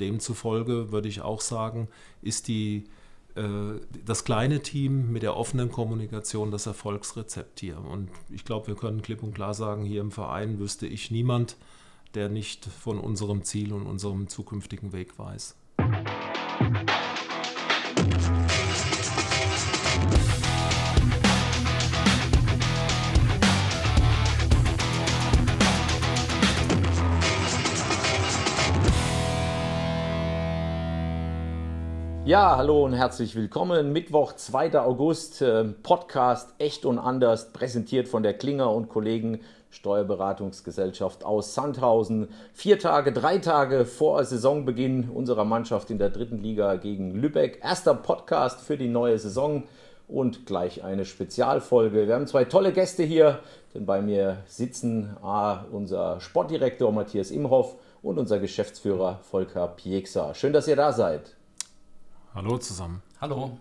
Demzufolge würde ich auch sagen, ist die, äh, das kleine Team mit der offenen Kommunikation das Erfolgsrezept hier. Und ich glaube, wir können klipp und klar sagen, hier im Verein wüsste ich niemand, der nicht von unserem Ziel und unserem zukünftigen Weg weiß. Ja, hallo und herzlich willkommen. Mittwoch, 2. August, äh, Podcast Echt und Anders, präsentiert von der Klinger und Kollegen Steuerberatungsgesellschaft aus Sandhausen. Vier Tage, drei Tage vor Saisonbeginn unserer Mannschaft in der dritten Liga gegen Lübeck. Erster Podcast für die neue Saison und gleich eine Spezialfolge. Wir haben zwei tolle Gäste hier, denn bei mir sitzen A, unser Sportdirektor Matthias Imhoff und unser Geschäftsführer Volker Pieksa. Schön, dass ihr da seid. Hallo zusammen. Hallo.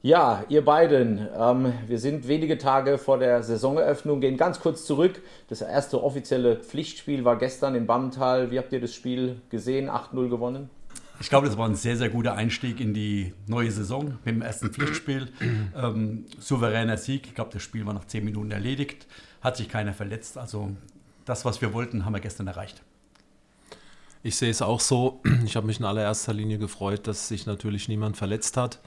Ja, ihr beiden, ähm, wir sind wenige Tage vor der Saisoneröffnung, gehen ganz kurz zurück. Das erste offizielle Pflichtspiel war gestern in Bammental. Wie habt ihr das Spiel gesehen? 8-0 gewonnen? Ich glaube, das war ein sehr, sehr guter Einstieg in die neue Saison mit dem ersten Pflichtspiel. Ähm, souveräner Sieg. Ich glaube, das Spiel war nach 10 Minuten erledigt. Hat sich keiner verletzt. Also das, was wir wollten, haben wir gestern erreicht. Ich sehe es auch so. Ich habe mich in allererster Linie gefreut, dass sich natürlich niemand verletzt hat.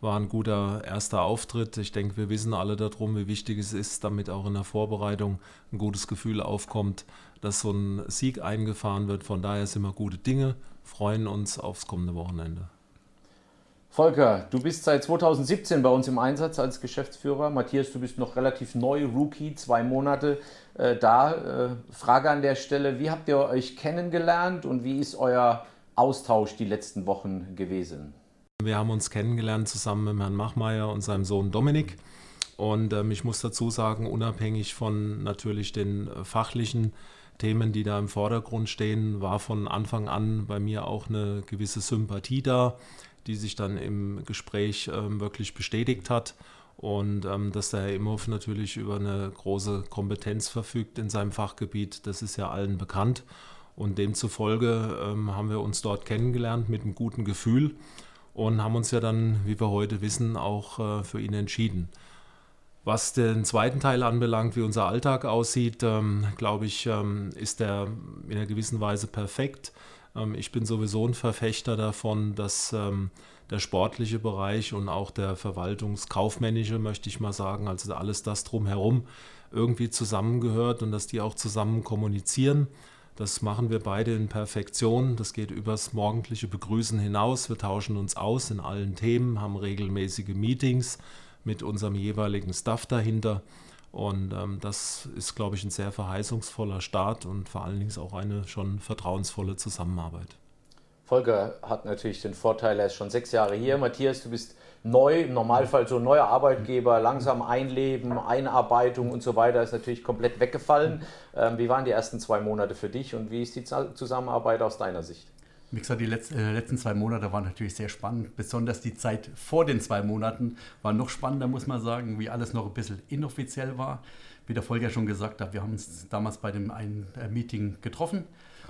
War ein guter erster Auftritt. Ich denke, wir wissen alle darum, wie wichtig es ist, damit auch in der Vorbereitung ein gutes Gefühl aufkommt, dass so ein Sieg eingefahren wird. Von daher sind wir gute Dinge, freuen uns aufs kommende Wochenende. Volker, du bist seit 2017 bei uns im Einsatz als Geschäftsführer. Matthias, du bist noch relativ neu, Rookie, zwei Monate äh, da. Äh, Frage an der Stelle, wie habt ihr euch kennengelernt und wie ist euer Austausch die letzten Wochen gewesen? Wir haben uns kennengelernt zusammen mit Herrn Machmeier und seinem Sohn Dominik. Und ähm, ich muss dazu sagen, unabhängig von natürlich den äh, fachlichen Themen, die da im Vordergrund stehen, war von Anfang an bei mir auch eine gewisse Sympathie da die sich dann im Gespräch ähm, wirklich bestätigt hat. Und ähm, dass der Herr Imhoff natürlich über eine große Kompetenz verfügt in seinem Fachgebiet, das ist ja allen bekannt. Und demzufolge ähm, haben wir uns dort kennengelernt mit einem guten Gefühl und haben uns ja dann, wie wir heute wissen, auch äh, für ihn entschieden. Was den zweiten Teil anbelangt, wie unser Alltag aussieht, ähm, glaube ich, ähm, ist der in einer gewissen Weise perfekt. Ähm, ich bin sowieso ein Verfechter davon, dass ähm, der sportliche Bereich und auch der verwaltungskaufmännische, möchte ich mal sagen, also alles das drumherum irgendwie zusammengehört und dass die auch zusammen kommunizieren. Das machen wir beide in Perfektion. Das geht übers morgendliche Begrüßen hinaus. Wir tauschen uns aus in allen Themen, haben regelmäßige Meetings mit unserem jeweiligen Staff dahinter. Und ähm, das ist, glaube ich, ein sehr verheißungsvoller Start und vor allen Dingen auch eine schon vertrauensvolle Zusammenarbeit. Volker hat natürlich den Vorteil, er ist schon sechs Jahre hier. Matthias, du bist neu, im Normalfall so ein neuer Arbeitgeber, langsam einleben, Einarbeitung und so weiter ist natürlich komplett weggefallen. Ähm, wie waren die ersten zwei Monate für dich und wie ist die Zusammenarbeit aus deiner Sicht? Wie gesagt, die letzten, äh, letzten zwei Monate waren natürlich sehr spannend. Besonders die Zeit vor den zwei Monaten war noch spannender, muss man sagen, wie alles noch ein bisschen inoffiziell war. Wie der Volker schon gesagt hat, wir haben uns damals bei dem einen äh, Meeting getroffen,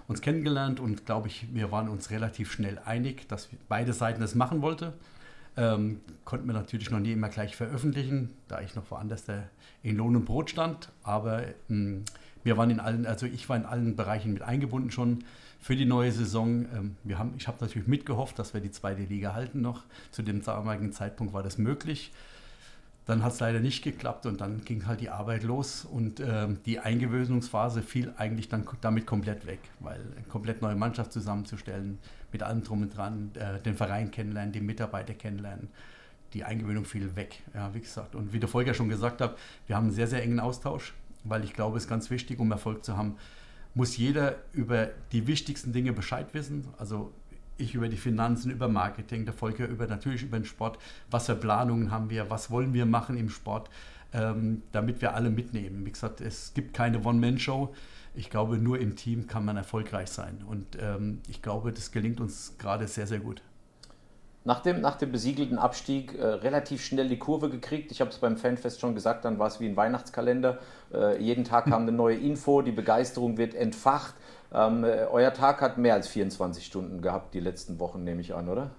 uns kennengelernt und glaube ich, wir waren uns relativ schnell einig, dass beide Seiten das machen wollten. Ähm, konnten wir natürlich noch nie immer gleich veröffentlichen, da ich noch woanders in Lohn und Brot stand. Aber ähm, wir waren in allen, also ich war in allen Bereichen mit eingebunden schon für die neue Saison. Ähm, wir haben, ich habe natürlich mitgehofft, dass wir die zweite Liga halten noch. Zu dem damaligen Zeitpunkt war das möglich. Dann hat es leider nicht geklappt und dann ging halt die Arbeit los und ähm, die Eingewöhnungsphase fiel eigentlich dann damit komplett weg, weil eine komplett neue Mannschaft zusammenzustellen, mit allem drum und dran, äh, den Verein kennenlernen, die Mitarbeiter kennenlernen, die Eingewöhnung fiel weg, ja, wie gesagt. Und wie der Volker schon gesagt hat, wir haben einen sehr, sehr engen Austausch, weil ich glaube, es ist ganz wichtig, um Erfolg zu haben, muss jeder über die wichtigsten Dinge Bescheid wissen. Also ich über die Finanzen, über Marketing, der Volker über natürlich über den Sport. Was für Planungen haben wir? Was wollen wir machen im Sport, ähm, damit wir alle mitnehmen? Wie gesagt, es gibt keine One-Man-Show. Ich glaube, nur im Team kann man erfolgreich sein. Und ähm, ich glaube, das gelingt uns gerade sehr, sehr gut. Nach dem, nach dem besiegelten Abstieg äh, relativ schnell die Kurve gekriegt. Ich habe es beim Fanfest schon gesagt, dann war es wie ein Weihnachtskalender. Äh, jeden Tag kam eine neue Info, die Begeisterung wird entfacht. Ähm, äh, euer Tag hat mehr als 24 Stunden gehabt, die letzten Wochen, nehme ich an, oder?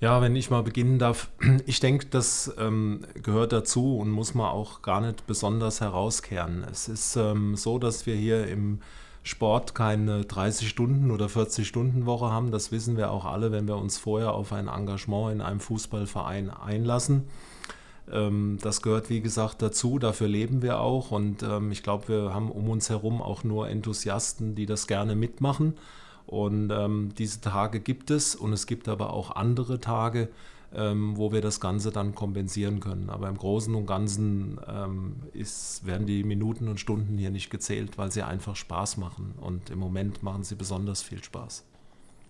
Ja, wenn ich mal beginnen darf, ich denke, das ähm, gehört dazu und muss man auch gar nicht besonders herauskehren. Es ist ähm, so, dass wir hier im Sport keine 30 Stunden oder 40 Stunden Woche haben. Das wissen wir auch alle, wenn wir uns vorher auf ein Engagement in einem Fußballverein einlassen. Ähm, das gehört, wie gesagt, dazu. Dafür leben wir auch. Und ähm, ich glaube, wir haben um uns herum auch nur Enthusiasten, die das gerne mitmachen. Und ähm, diese Tage gibt es. Und es gibt aber auch andere Tage, wo wir das Ganze dann kompensieren können. Aber im Großen und Ganzen ähm, ist, werden die Minuten und Stunden hier nicht gezählt, weil sie einfach Spaß machen. Und im Moment machen sie besonders viel Spaß.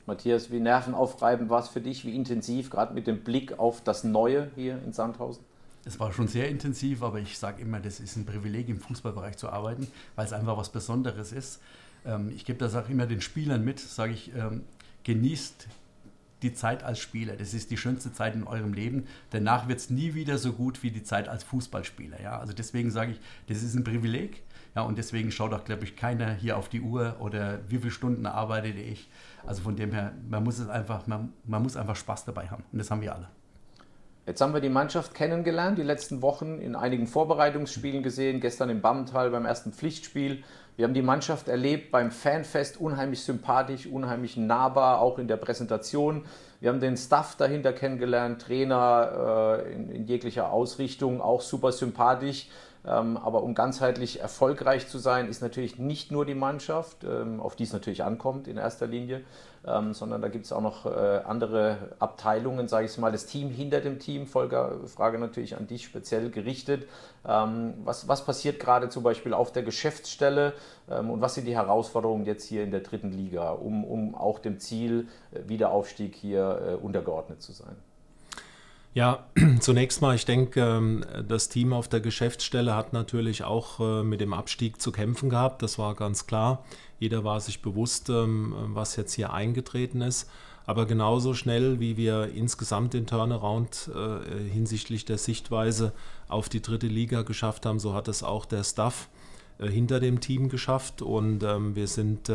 Matthias, wie nervenaufreibend war es für dich? Wie intensiv, gerade mit dem Blick auf das Neue hier in Sandhausen? Es war schon sehr intensiv, aber ich sage immer, das ist ein Privileg, im Fußballbereich zu arbeiten, weil es einfach was Besonderes ist. Ähm, ich gebe das auch immer den Spielern mit, sage ich, ähm, genießt die Zeit als Spieler. Das ist die schönste Zeit in eurem Leben. Danach wird es nie wieder so gut wie die Zeit als Fußballspieler. Ja? Also deswegen sage ich, das ist ein Privileg. Ja, und deswegen schaut auch, glaube ich, keiner hier auf die Uhr oder wie viele Stunden arbeitete ich. Also von dem her, man muss es einfach, man, man muss einfach Spaß dabei haben. Und das haben wir alle. Jetzt haben wir die Mannschaft kennengelernt, die letzten Wochen in einigen Vorbereitungsspielen gesehen, gestern im Bammental beim ersten Pflichtspiel. Wir haben die Mannschaft erlebt beim Fanfest, unheimlich sympathisch, unheimlich nahbar, auch in der Präsentation. Wir haben den Staff dahinter kennengelernt, Trainer äh, in, in, jeglicher Ausrichtung, auch super sympathisch. Ähm, aber um ganzheitlich erfolgreich zu sein, ist natürlich nicht nur die Mannschaft, ähm, auf die es natürlich ankommt in erster Linie, ähm, sondern da gibt es auch noch äh, andere Abteilungen, sage ich mal, das Team hinter dem Team. Volker, Frage natürlich an dich speziell gerichtet. Was, was passiert gerade zum Beispiel auf der Geschäftsstelle und was sind die Herausforderungen jetzt hier in der dritten Liga, um, um auch dem Ziel äh, Wiederaufstieg hier äh, untergeordnet zu sein? Ja, zunächst mal, ich denke, ähm, das Team auf der Geschäftsstelle hat natürlich auch äh, mit dem Abstieg zu kämpfen gehabt, das war ganz klar. Jeder war sich bewusst, ähm, was jetzt hier eingetreten ist. Aber genauso schnell, wie wir insgesamt den Turnaround äh, hinsichtlich der Sichtweise auf die dritte Liga geschafft haben, so hat es auch der Staff äh, hinter dem Team geschafft. Und ähm, wir sind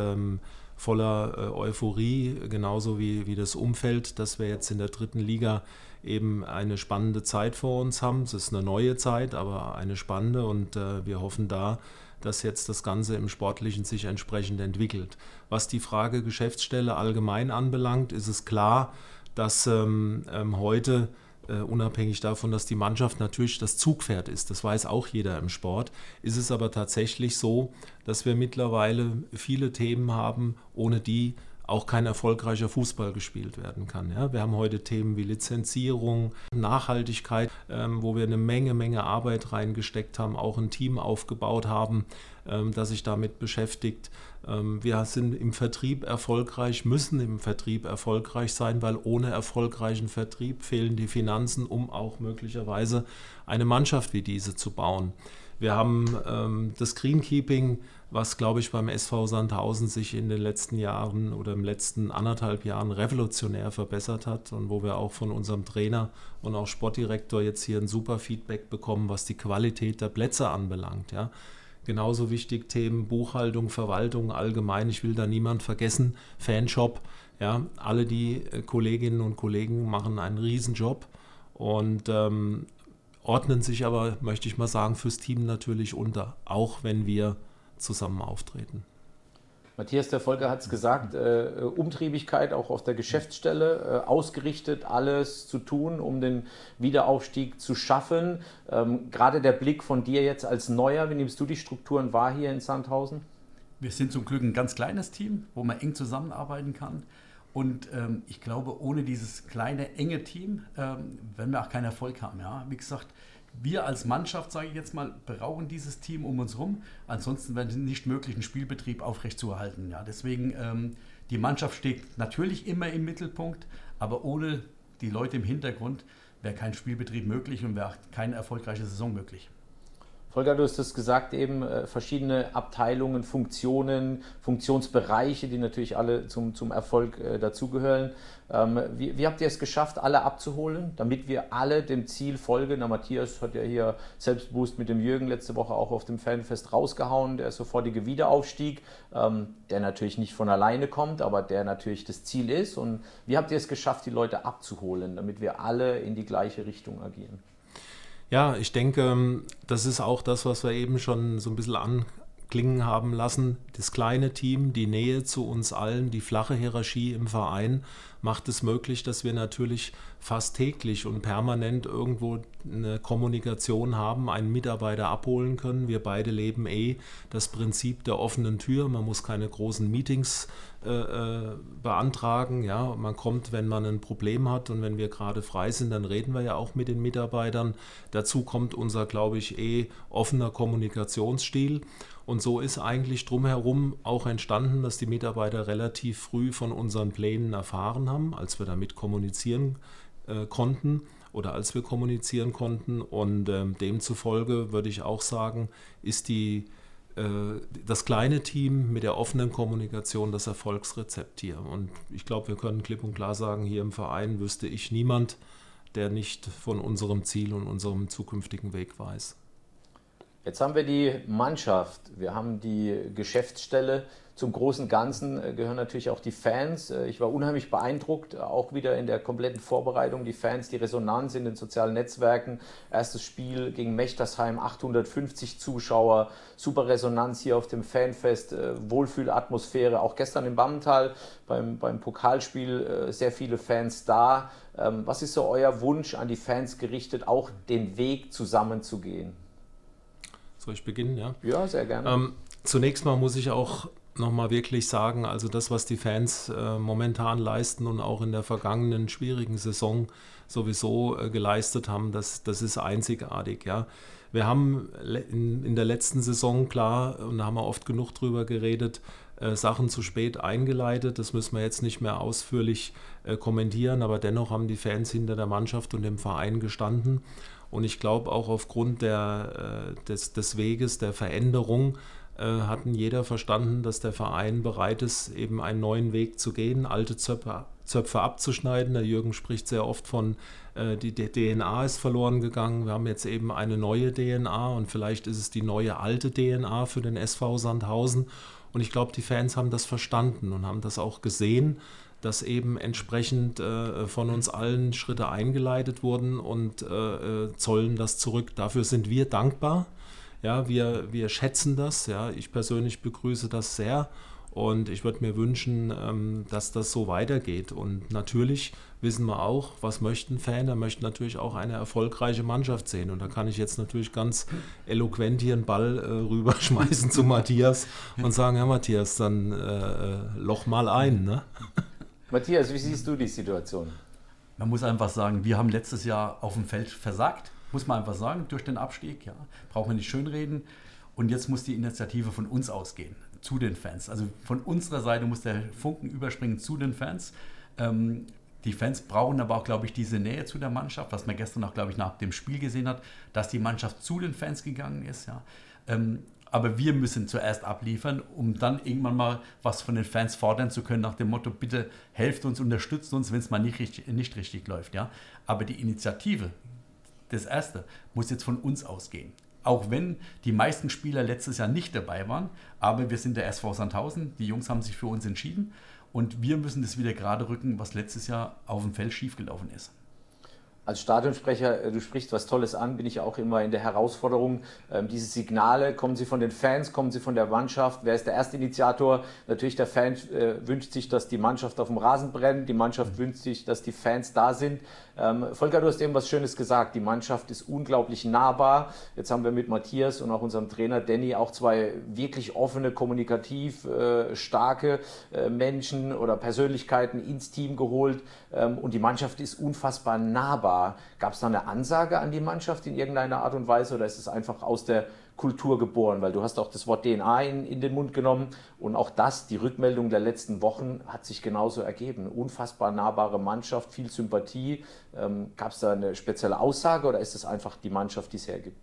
voller Euphorie, genauso wie, wie das Umfeld, dass wir jetzt in der dritten Liga eben eine spannende Zeit vor uns haben. Es ist eine neue Zeit, aber eine spannende und äh, wir hoffen da, dass jetzt das Ganze im Sportlichen sich entsprechend entwickelt. Was die Frage Geschäftsstelle allgemein anbelangt, ist es klar, dass ähm, ähm, heute Uh, unabhängig davon, dass die Mannschaft natürlich das Zugpferd ist, das weiß auch jeder im Sport, ist es aber tatsächlich so, dass wir mittlerweile viele Themen haben, ohne die auch kein erfolgreicher Fußball gespielt werden kann. Ja? Wir haben heute Themen wie Lizenzierung, Nachhaltigkeit, ähm, wo wir eine Menge, Menge Arbeit reingesteckt haben, auch ein Team aufgebaut haben, ähm, das sich damit beschäftigt. Ähm, wir sind im Vertrieb erfolgreich, müssen im Vertrieb erfolgreich sein, weil ohne erfolgreichen Vertrieb fehlen die Finanzen, um auch möglicherweise eine Mannschaft wie diese zu bauen. Wir haben ähm, das Greenkeeping, was, glaube ich, beim SV Sandhausen sich in den letzten Jahren oder im letzten anderthalb Jahren revolutionär verbessert hat und wo wir auch von unserem Trainer und auch Sportdirektor jetzt hier ein super Feedback bekommen, was die Qualität der Plätze anbelangt. Ja. Genauso wichtig Themen Buchhaltung, Verwaltung allgemein. Ich will da niemand vergessen. Fanshop. Ja, alle die äh, Kolleginnen und Kollegen machen einen Riesenjob. Und ähm, ordnen sich aber, möchte ich mal sagen, fürs Team natürlich unter, auch wenn wir zusammen auftreten. Matthias, der Volker hat es gesagt, äh, Umtriebigkeit auch auf der Geschäftsstelle, äh, ausgerichtet, alles zu tun, um den Wiederaufstieg zu schaffen. Ähm, gerade der Blick von dir jetzt als Neuer, wie nimmst du die Strukturen wahr hier in Sandhausen? Wir sind zum Glück ein ganz kleines Team, wo man eng zusammenarbeiten kann. Und ähm, ich glaube, ohne dieses kleine, enge Team ähm, werden wir auch keinen Erfolg haben. Ja? Wie gesagt, wir als Mannschaft, sage ich jetzt mal, brauchen dieses Team um uns herum. Ansonsten wäre es nicht möglich, einen Spielbetrieb aufrechtzuerhalten. Ja? Deswegen, ähm, die Mannschaft steht natürlich immer im Mittelpunkt, aber ohne die Leute im Hintergrund wäre kein Spielbetrieb möglich und wäre keine erfolgreiche Saison möglich. Volker, du hast es gesagt, eben äh, verschiedene Abteilungen, Funktionen, Funktionsbereiche, die natürlich alle zum, zum Erfolg äh, dazugehören. Ähm, wie, wie, habt ihr es geschafft, alle abzuholen, damit wir alle dem Ziel folgen? Der Matthias hat ja hier Selbstboost mit dem Jürgen letzte Woche auch auf dem Fanfest rausgehauen, der sofortige Wiederaufstieg, ähm, der natürlich nicht von alleine kommt, aber der natürlich das Ziel ist. Und wie habt ihr es geschafft, die Leute abzuholen, damit wir alle in die gleiche Richtung agieren? Ja, ich denke, das ist auch das, was wir eben schon so ein bisschen anklingen haben lassen. Das kleine Team, die Nähe zu uns allen, die flache Hierarchie im Verein macht es möglich, dass wir natürlich fast täglich und permanent irgendwo eine Kommunikation haben, einen Mitarbeiter abholen können. Wir beide leben eh das Prinzip der offenen Tür. Man muss keine großen Meetings äh, äh, beantragen. Ja, man kommt, wenn man ein Problem hat und wenn wir gerade frei sind, dann reden wir ja auch mit den Mitarbeitern. Dazu kommt unser, glaube ich, eh offener Kommunikationsstil. Und so ist eigentlich drumherum auch entstanden, dass die Mitarbeiter relativ früh von unseren Plänen erfahren haben, als wir damit kommunizieren äh, konnten oder als wir kommunizieren konnten. Und ähm, demzufolge würde ich auch sagen, ist die, äh, das kleine Team mit der offenen Kommunikation das Erfolgsrezept hier. Und ich glaube, wir können klipp und klar sagen, hier im Verein wüsste ich niemand, der nicht von unserem Ziel und unserem zukünftigen Weg weiß. Jetzt haben wir die Mannschaft, wir haben die Geschäftsstelle. Zum großen Ganzen äh, gehören natürlich auch die Fans. Äh, ich war unheimlich beeindruckt, auch wieder in der kompletten Vorbereitung. Die Fans, die Resonanz in den sozialen Netzwerken. Erstes Spiel gegen Mechtersheim, 850 Zuschauer, super Resonanz hier auf dem Fanfest, äh, Wohlfühlatmosphäre. Auch gestern im Bammental beim, beim Pokalspiel sehr viele Fans da. Ähm, was ist so euer Wunsch an die Fans gerichtet, auch den Weg zusammenzugehen? Soll ich beginnen? Ja, ja sehr gerne. Ähm, zunächst mal muss ich auch nochmal wirklich sagen, also das, was die Fans äh, momentan leisten und auch in der vergangenen schwierigen Saison sowieso äh, geleistet haben, das, das ist einzigartig. Ja. Wir haben in, in der letzten Saison klar, und da haben wir oft genug drüber geredet, äh, Sachen zu spät eingeleitet. Das müssen wir jetzt nicht mehr ausführlich äh, kommentieren, aber dennoch haben die Fans hinter der Mannschaft und dem Verein gestanden. Und ich glaube auch aufgrund der, äh, des, des Weges der Veränderung äh, hatten jeder verstanden, dass der Verein bereit ist, eben einen neuen Weg zu gehen, alte Zöpfe, Zöpfe abzuschneiden. Der Jürgen spricht sehr oft von, äh, die, die DNA ist verloren gegangen. Wir haben jetzt eben eine neue DNA und vielleicht ist es die neue alte DNA für den SV Sandhausen. Und ich glaube, die Fans haben das verstanden und haben das auch gesehen dass eben entsprechend äh, von uns allen Schritte eingeleitet wurden und äh, äh, zollen das zurück. Dafür sind wir dankbar. Ja, wir, wir schätzen das. Ja, ich persönlich begrüße das sehr und ich würde mir wünschen, ähm, dass das so weitergeht. Und natürlich wissen wir auch, was möchten Fan? Er möchte natürlich auch eine erfolgreiche Mannschaft sehen. Und da kann ich jetzt natürlich ganz eloquent hier einen Ball äh, rüberschmeißen zu Matthias und sagen, ja Matthias, dann äh, äh loch mal ein. Ne? Matthias, wie siehst du die Situation? Man muss einfach sagen, wir haben letztes Jahr auf dem Feld versagt, muss man einfach sagen, durch den Abstieg. Ja. Brauchen wir nicht schönreden. Und jetzt muss die Initiative von uns ausgehen, zu den Fans. Also von unserer Seite muss der Funken überspringen zu den Fans. Ähm, die Fans brauchen aber auch, glaube ich, diese Nähe zu der Mannschaft, was man gestern auch, glaube ich, nach dem Spiel gesehen hat, dass die Mannschaft zu den Fans gegangen ist. Ja. Ähm, aber wir müssen zuerst abliefern, um dann irgendwann mal was von den Fans fordern zu können, nach dem Motto, bitte helft uns, unterstützt uns, wenn es mal nicht richtig, nicht richtig läuft. Ja? Aber die Initiative, das Erste, muss jetzt von uns ausgehen. Auch wenn die meisten Spieler letztes Jahr nicht dabei waren, aber wir sind der SV Sandhausen, die Jungs haben sich für uns entschieden und wir müssen das wieder gerade rücken, was letztes Jahr auf dem Feld schiefgelaufen ist als Stadionsprecher, äh, du sprichst was Tolles an, bin ich auch immer in der Herausforderung. Ähm, diese Signale, kommen sie von den Fans, kommen sie von der Mannschaft? Wer ist der erste Initiator? Natürlich, der Fan äh, wünscht sich, dass die Mannschaft auf dem Rasen brennt. Die Mannschaft wünscht sich, dass die Fans da sind. Ähm, Volker, du hast eben was Schönes gesagt. Die Mannschaft ist unglaublich nahbar. Jetzt haben wir mit Matthias und auch unserem Trainer Danny auch zwei wirklich offene, kommunikativ äh, starke äh, Menschen oder Persönlichkeiten ins Team geholt. Ähm, und die Mannschaft ist unfassbar nahbar. Gab es da eine Ansage an die Mannschaft in irgendeiner Art und Weise oder ist es einfach aus der Kultur geboren, weil du hast auch das Wort DNA in, in den Mund genommen und auch das, die Rückmeldung der letzten Wochen hat sich genauso ergeben. Unfassbar nahbare Mannschaft, viel Sympathie. Ähm, Gab es da eine spezielle Aussage oder ist es einfach die Mannschaft, die es hergibt?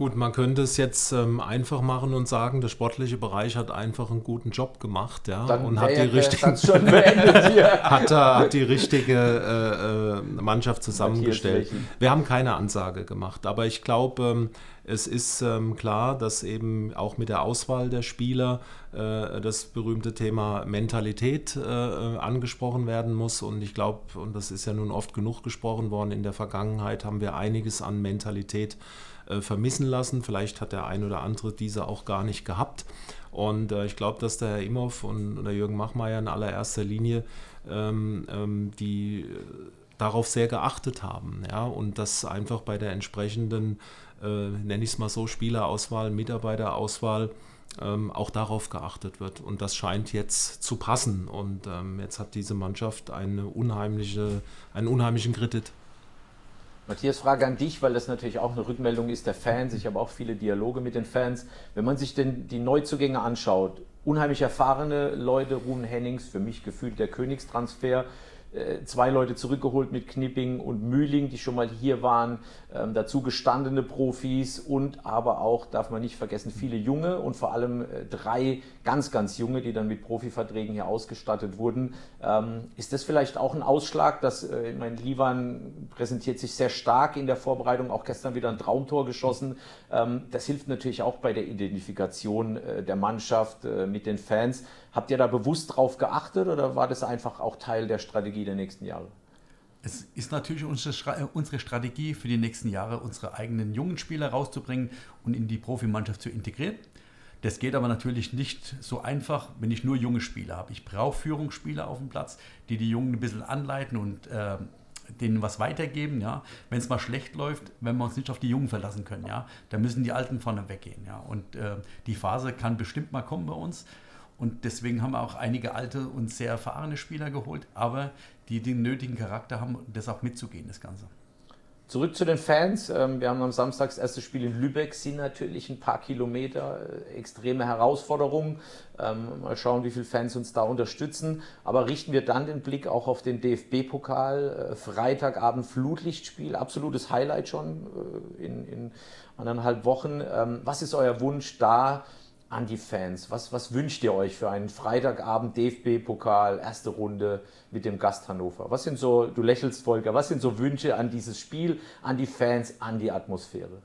Gut, man könnte es jetzt ähm, einfach machen und sagen, der sportliche Bereich hat einfach einen guten Job gemacht, ja, Dann und hat die, richtigen, hat, hat die richtige äh, äh, Mannschaft zusammengestellt. Wir haben keine Ansage gemacht, aber ich glaube, ähm, es ist ähm, klar, dass eben auch mit der Auswahl der Spieler äh, das berühmte Thema Mentalität äh, äh, angesprochen werden muss. Und ich glaube, und das ist ja nun oft genug gesprochen worden, in der Vergangenheit haben wir einiges an Mentalität äh, vermissen lassen. Vielleicht hat der ein oder andere diese auch gar nicht gehabt. Und äh, ich glaube, dass der Herr Imhoff und, der Jürgen Machmeier in allererster Linie ähm, ähm, die äh, darauf sehr geachtet haben. Ja? Und dass einfach bei der entsprechenden, äh, nenne ich es mal so, Spielerauswahl, Mitarbeiterauswahl, ähm, auch darauf geachtet wird. Und das scheint jetzt zu passen. Und ähm, jetzt hat diese Mannschaft eine unheimliche, einen unheimlichen Kredit. Matthias, Frage an dich, weil das natürlich auch eine Rückmeldung ist der Fans. Ich habe auch viele Dialoge mit den Fans. Wenn man sich denn die Neuzugänge anschaut, unheimlich erfahrene Leute, Ruben Hennings, für mich gefühlt der Königstransfer, zwei Leute zurückgeholt mit Knipping und Mühling, die schon mal hier waren, ähm, dazu gestandene Profis und aber auch, darf man nicht vergessen, viele junge und vor allem äh, drei ganz, ganz junge, die dann mit Profiverträgen hier ausgestattet wurden. Ähm, ist das vielleicht auch ein Ausschlag, dass, äh, ich meine, Livan präsentiert sich sehr stark in der Vorbereitung, auch gestern wieder ein Traumtor geschossen. Ähm, das hilft natürlich auch bei der Identifikation äh, der Mannschaft äh, mit den Fans. Habt ihr da bewusst drauf geachtet oder war das einfach auch Teil der Strategie der nächsten Jahre? Es ist natürlich äh, unsere Strategie für die nächsten Jahre, unsere eigenen jungen Spieler rauszubringen und in die Profimannschaft zu integrieren. Das geht aber natürlich nicht so einfach, wenn ich nur junge Spieler habe. Ich brauche Führungsspieler auf dem Platz, die die Jungen ein bisschen anleiten und äh, denen was weitergeben. Ja. Wenn es mal schlecht läuft, wenn wir uns nicht auf die Jungen verlassen können, ja, dann müssen die Alten vorne weggehen. Ja. Und äh, die Phase kann bestimmt mal kommen bei uns. Und deswegen haben wir auch einige alte und sehr erfahrene Spieler geholt, aber die den nötigen Charakter haben, das auch mitzugehen, das Ganze. Zurück zu den Fans. Ähm, Wir haben am Samstag das erste Spiel in Lübeck, sind natürlich ein paar Kilometer, äh, extreme Herausforderungen. Ähm, Mal schauen, wie viele Fans uns da unterstützen. Aber richten wir dann den Blick auch auf den DFB-Pokal. Äh, Freitagabend Flutlichtspiel, absolutes Highlight schon äh, in, in anderthalb Wochen. Ähm, Was ist euer Wunsch da an die Fans? Was, was wünscht ihr euch für einen Freitagabend DFB-Pokal, erste Runde mit dem Gast Hannover? Was sind so, du lächelst Volker, was sind so Wünsche an dieses Spiel, an die Fans, an die Atmosphäre?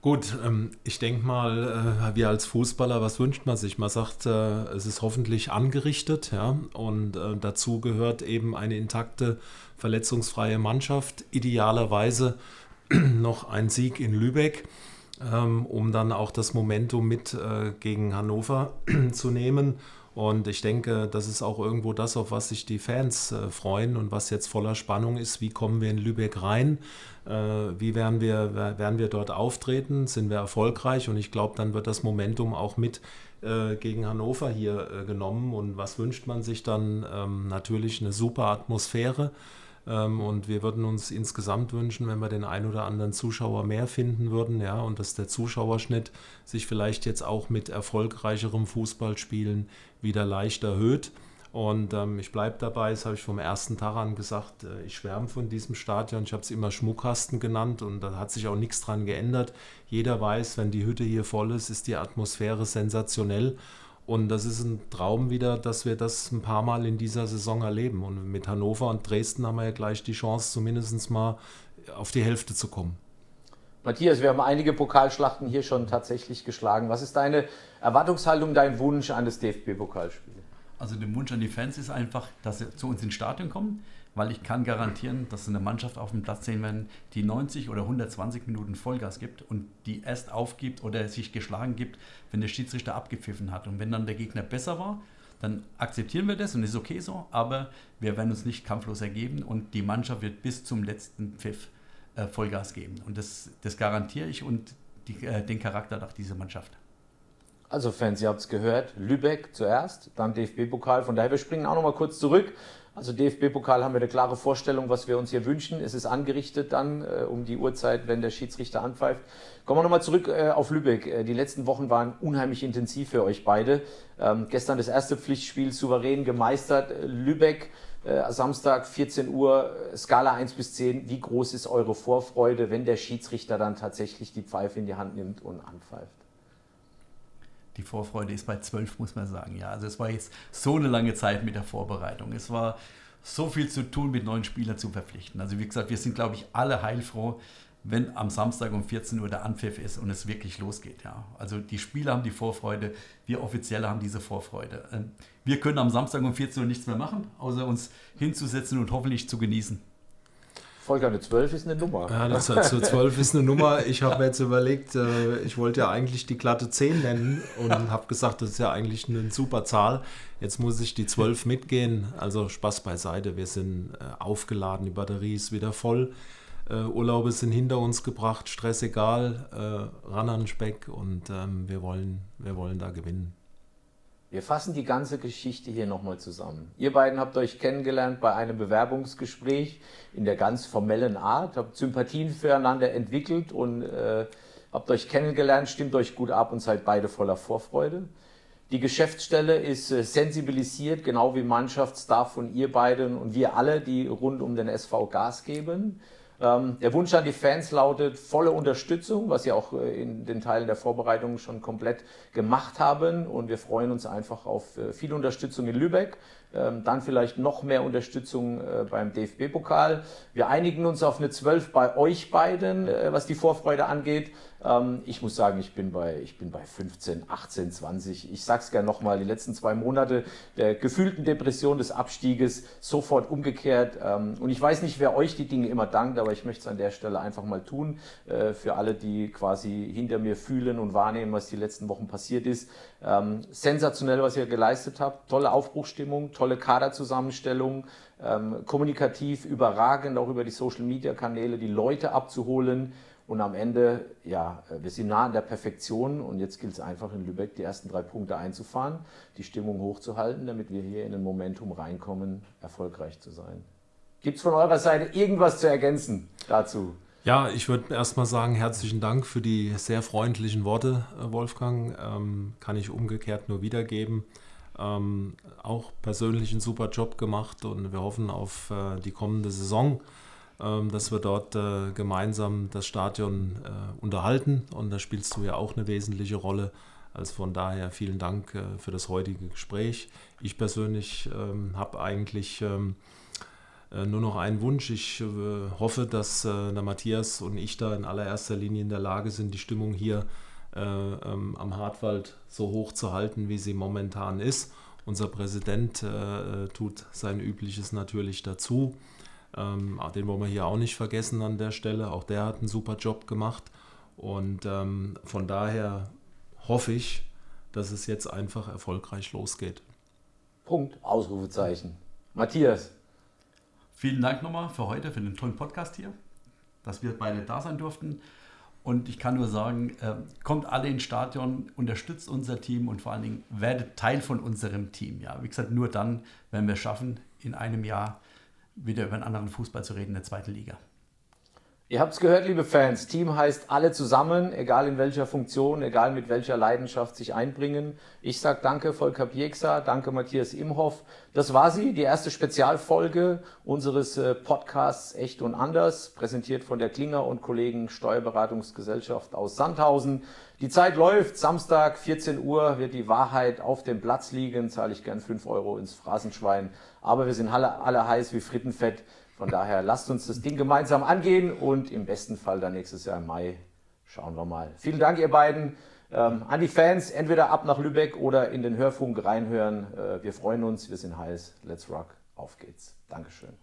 Gut, ähm, ich denke mal, äh, wir als Fußballer, was wünscht man sich? Man sagt, äh, es ist hoffentlich angerichtet, ja, und äh, dazu gehört eben eine intakte, verletzungsfreie Mannschaft, idealerweise noch ein Sieg in Lübeck, ähm, um dann auch das Momentum mit äh, gegen Hannover zu nehmen. Und ich denke, das ist auch irgendwo das, auf was sich die Fans äh, freuen und was jetzt voller Spannung ist. Wie kommen wir in Lübeck rein? Äh, wie werden wir, wer- werden wir dort auftreten? Sind wir erfolgreich? Und ich glaube, dann wird das Momentum auch mit äh, gegen Hannover hier äh, genommen. Und was wünscht man sich dann? Ähm, natürlich eine super Atmosphäre. Ähm, und wir würden uns insgesamt wünschen, wenn wir den ein oder anderen Zuschauer mehr finden würden, ja, und dass der Zuschauerschnitt sich vielleicht jetzt auch mit erfolgreicherem Fußballspielen wieder leicht erhöht. Und ähm, ich bleibe dabei, das habe ich vom ersten Tag an gesagt, äh, ich schwärme von diesem Stadion. Ich habe es immer Schmuckkasten genannt und da hat sich auch nichts dran geändert. Jeder weiß, wenn die Hütte hier voll ist, ist die Atmosphäre sensationell. Und das ist ein Traum wieder, dass wir das ein paar Mal in dieser Saison erleben. Und mit Hannover und Dresden haben wir ja gleich die Chance, zumindest mal auf die Hälfte zu kommen. Matthias, wir haben einige Pokalschlachten hier schon tatsächlich geschlagen. Was ist deine Erwartungshaltung, dein Wunsch an das DFB-Pokalspiel? Also der Wunsch an die Fans ist einfach, dass sie zu uns ins Stadion kommen, weil ich kann garantieren, dass sie eine Mannschaft auf dem Platz sehen werden, die 90 oder 120 Minuten Vollgas gibt und die erst aufgibt oder sich geschlagen gibt, wenn der Schiedsrichter abgepfiffen hat. Und wenn dann der Gegner besser war, dann akzeptieren wir das und ist okay so, aber wir werden uns nicht kampflos ergeben und die Mannschaft wird bis zum letzten Pfiff äh, Vollgas geben. Und das, das garantiere ich und die, äh, den Charakter nach dieser Mannschaft. Also Fans, ihr habt es gehört, Lübeck zuerst, dann DFB-Pokal. Von daher, wir springen auch nochmal kurz zurück. Also DFB-Pokal haben wir eine klare Vorstellung, was wir uns hier wünschen. Es ist angerichtet dann äh, um die Uhrzeit, wenn der Schiedsrichter anpfeift. Kommen wir nochmal zurück äh, auf Lübeck. Äh, die letzten Wochen waren unheimlich intensiv für euch beide. Ähm, gestern das erste Pflichtspiel souverän gemeistert. Äh, Lübeck Äh, Samstag 14 Uhr, Skala 1 bis 10. Wie groß ist eure Vorfreude, wenn der Schiedsrichter dann tatsächlich die Pfeife in die Hand nimmt und anpfeift? Die Vorfreude ist bei 12, muss man sagen. Ja, also es war jetzt so eine lange Zeit mit der Vorbereitung. Es war so viel zu tun, mit neuen Spielern zu verpflichten. Also wie gesagt, wir sind, glaube ich, alle heilfroh, wenn am Samstag um 14 Uhr der Anpfiff ist und es wirklich losgeht. Ja. Also die Spieler haben die Vorfreude, wir Offizielle haben diese Vorfreude. Ähm, wir können am Samstag um 14 Uhr nichts mehr machen, außer uns hinzusetzen und hoffentlich zu genießen. Volker, eine 12 ist eine Nummer. Ja, das heißt, so 12 ist eine Nummer. Ich habe mir jetzt überlegt, äh, ich wollte ja eigentlich die glatte 10 nennen und habe gesagt, das ist ja eigentlich eine super Zahl. Jetzt muss ich die 12 mitgehen. Also Spaß beiseite. Wir sind äh, aufgeladen, die Batterie ist wieder voll. Äh, Urlaube sind hinter uns gebracht, Stress egal, äh, ran an Speck und ähm, wir, wollen, wir wollen da gewinnen. Wir fassen die ganze Geschichte hier nochmal zusammen. Ihr beiden habt euch kennengelernt bei einem Bewerbungsgespräch in der ganz formellen Art, habt Sympathien füreinander entwickelt und äh, habt euch kennengelernt, stimmt euch gut ab und seid beide voller Vorfreude. Die Geschäftsstelle ist äh, sensibilisiert, genau wie Mannschaftsstaff und ihr beiden und wir alle, die rund um den SV Gas geben. Ähm, der Wunsch an die Fans lautet volle Unterstützung, was sie auch äh, in den Teilen der Vorbereitung schon komplett gemacht haben. Und wir freuen uns einfach auf äh, viel Unterstützung in Lübeck. Ähm, dann vielleicht noch mehr Unterstützung äh, beim DFB-Pokal. Wir einigen uns auf eine 12 bei euch beiden, äh, was die Vorfreude angeht. Ähm, ich muss sagen, ich bin bei, ich bin bei 15, 18, 20. Ich sag's gerne nochmal, die letzten zwei Monate der gefühlten Depression des Abstieges sofort umgekehrt. Ähm, und ich weiß nicht, wer euch die Dinge immer dankt, aber ich möchte es an der Stelle einfach mal tun. Äh, für alle, die quasi hinter mir fühlen und wahrnehmen, was die letzten Wochen passiert ist. Ähm, sensationell, was ihr geleistet habt. Tolle Aufbruchstimmung, tolle Kaderzusammenstellung. kommunikativ überragend, auch über die Social Media Kanäle, die Leute abzuholen. Und am Ende, ja, wir sind nah an der Perfektion und jetzt gilt es einfach in Lübeck, die ersten drei Punkte einzufahren, die Stimmung hochzuhalten, damit wir hier in ein Momentum reinkommen, erfolgreich zu sein. Gibt es von eurer Seite irgendwas zu ergänzen dazu? Ja, ich würde erstmal sagen, herzlichen Dank für die sehr freundlichen Worte, äh, Wolfgang. Ähm, kann ich umgekehrt nur wiedergeben. Ähm, auch persönlich einen super Job gemacht und wir hoffen auf äh, die kommende Saison. Ähm, dass wir dort äh, gemeinsam das Stadion äh, unterhalten. Und da spielst du ja auch eine wesentliche Rolle. Also von daher vielen Dank äh, für das heutige Gespräch. Ich persönlich ähm, habe eigentlich ähm, nur noch einen Wunsch. Ich hoffe, dass der Matthias und ich da in allererster Linie in der Lage sind, die Stimmung hier am Hartwald so hoch zu halten, wie sie momentan ist. Unser Präsident tut sein Übliches natürlich dazu. Ähm, den wollen wir hier auch nicht vergessen an der Stelle. Auch der hat einen super Job gemacht. Und ähm, von daher hoffe ich, dass es jetzt einfach erfolgreich losgeht. Punkt. Ausrufezeichen. Matthias. Vielen Dank nochmal für heute, für den tollen Podcast hier, dass wir beide da sein durften. Und ich kann nur sagen, äh, kommt alle ins Stadion, unterstützt unser Team und vor allen Dingen werdet Teil von unserem Team. Ja, wie gesagt, nur dann, wenn wir es schaffen, in einem Jahr wieder über einen anderen Fußball zu reden in der zweiten Liga. Ihr habt es gehört, liebe Fans. Team heißt alle zusammen, egal in welcher Funktion, egal mit welcher Leidenschaft sich einbringen. Ich sage danke Volker Pieksa, danke Matthias Imhoff. Das war sie, die erste Spezialfolge unseres äh, Podcasts Echt und Anders, präsentiert von der Klinger und Kollegen Steuerberatungsgesellschaft aus Sandhausen. Die Zeit läuft, Samstag 14 Uhr wird die Wahrheit auf dem Platz liegen, zahle ich gern 5 Euro ins Phrasenschwein. Aber wir sind alle, alle heiß wie Frittenfett. Von daher lasst uns das Ding gemeinsam angehen und im besten Fall dann nächstes Jahr im Mai schauen wir mal. Vielen Dank, ihr beiden. Ähm, an die Fans, entweder ab nach Lübeck oder in den Hörfunk reinhören. Äh, wir freuen uns, wir sind heiß. Let's rock. Auf geht's. Dankeschön.